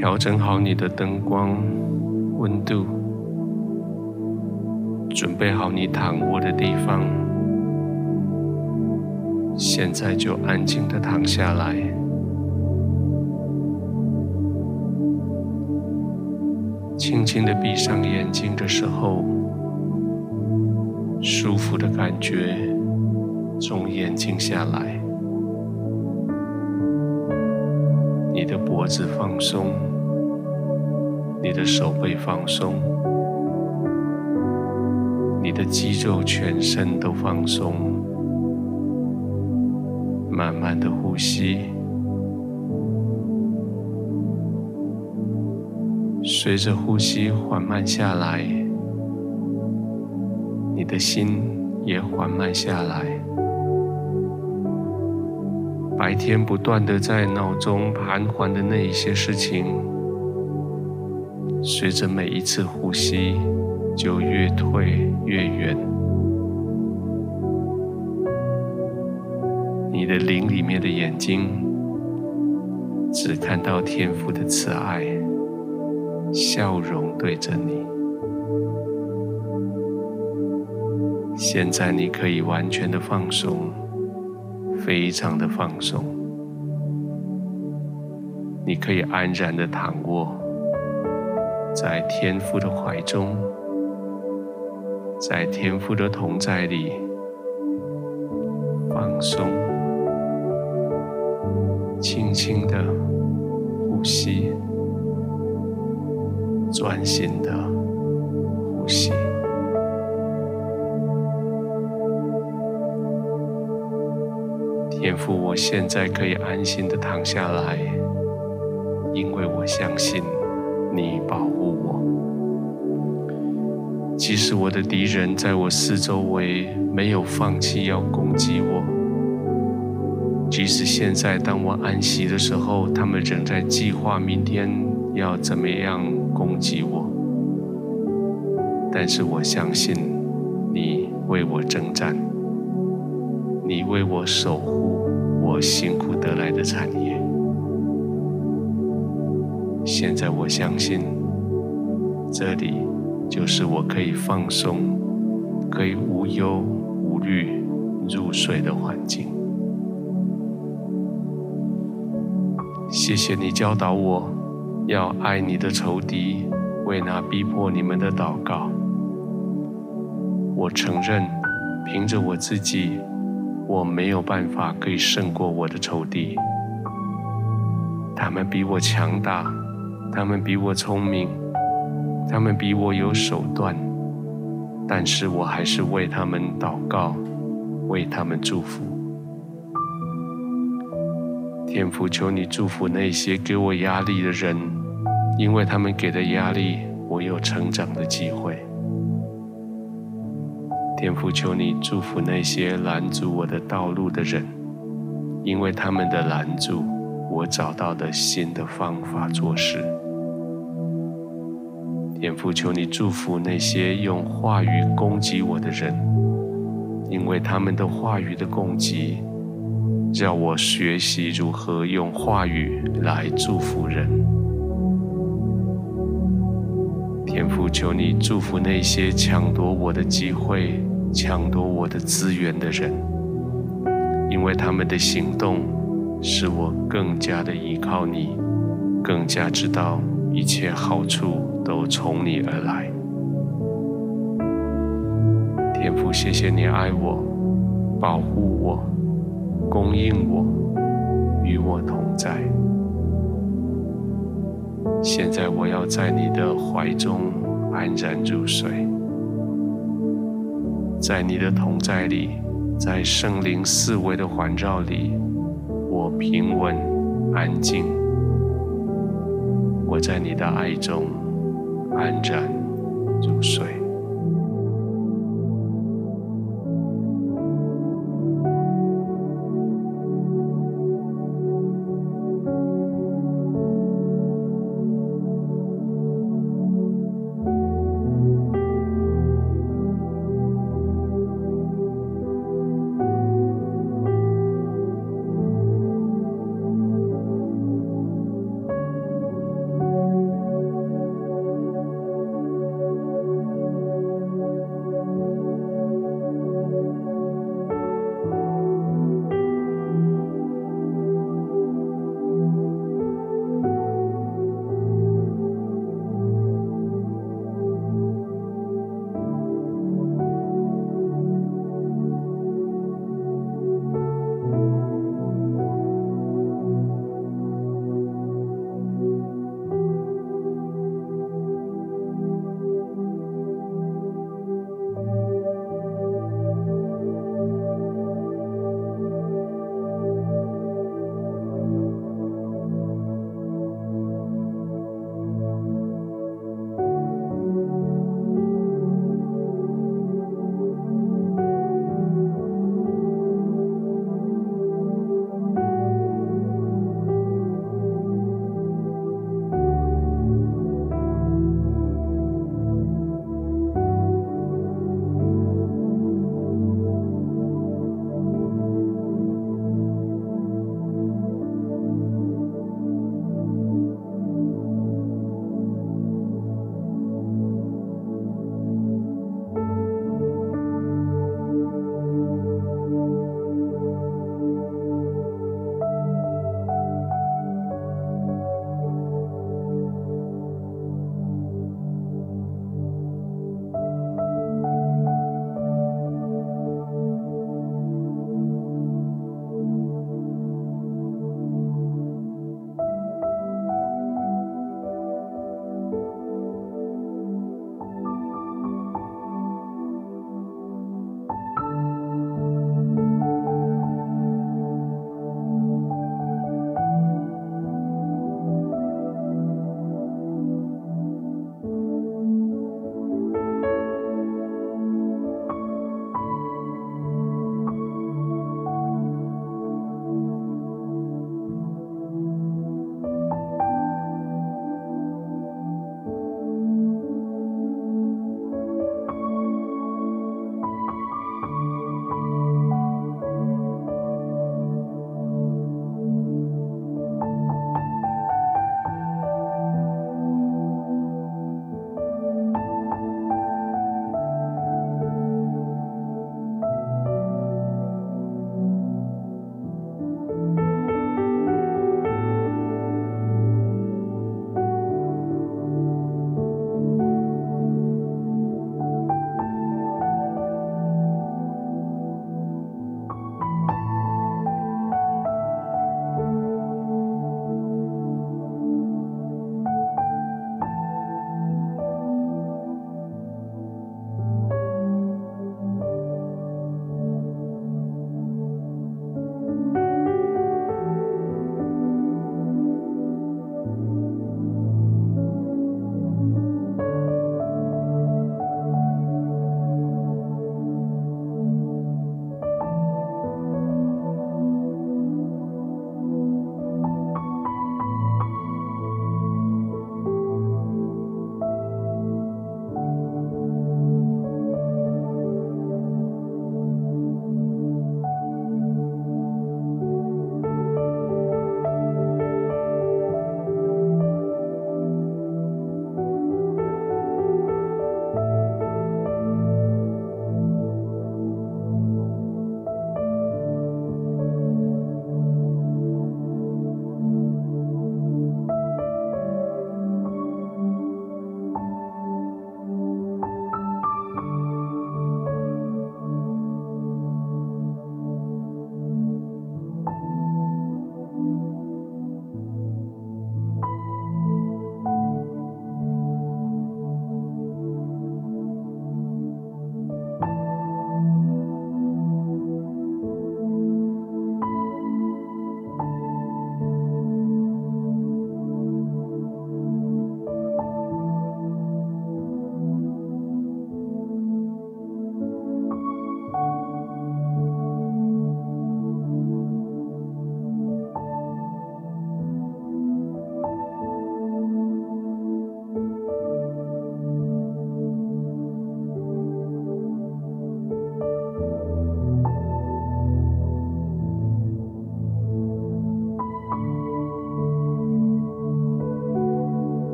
调整好你的灯光、温度，准备好你躺卧的地方。现在就安静的躺下来，轻轻的闭上眼睛的时候，舒服的感觉从眼睛下来，你的脖子放松，你的手背放松，你的肌肉全身都放松。慢慢的呼吸，随着呼吸缓慢下来，你的心也缓慢下来。白天不断的在脑中盘桓的那一些事情，随着每一次呼吸就越退越远。你的灵里面的眼睛，只看到天父的慈爱，笑容对着你。现在你可以完全的放松，非常的放松。你可以安然的躺卧在天父的怀中，在天父的同在里放松。轻轻的呼吸，专心的呼吸。天父，我现在可以安心的躺下来，因为我相信你保护我。即使我的敌人在我四周围没有放弃要攻击我。即使现在，当我安息的时候，他们仍在计划明天要怎么样攻击我。但是我相信，你为我征战，你为我守护我辛苦得来的产业。现在我相信，这里就是我可以放松、可以无忧无虑入睡的环境。谢谢你教导我，要爱你的仇敌，为那逼迫你们的祷告。我承认，凭着我自己，我没有办法可以胜过我的仇敌。他们比我强大，他们比我聪明，他们比我有手段，但是我还是为他们祷告，为他们祝福。天父，求你祝福那些给我压力的人，因为他们给的压力，我有成长的机会。天父，求你祝福那些拦阻我的道路的人，因为他们的拦阻，我找到了新的方法做事。天父，求你祝福那些用话语攻击我的人，因为他们的话语的攻击。叫我学习如何用话语来祝福人。天父，求你祝福那些抢夺我的机会、抢夺我的资源的人，因为他们的行动使我更加的依靠你，更加知道一切好处都从你而来。天父，谢谢你爱我，保护我。供应我，与我同在。现在我要在你的怀中安然入睡，在你的同在里，在圣灵四维的环绕里，我平稳安静。我在你的爱中安然入睡。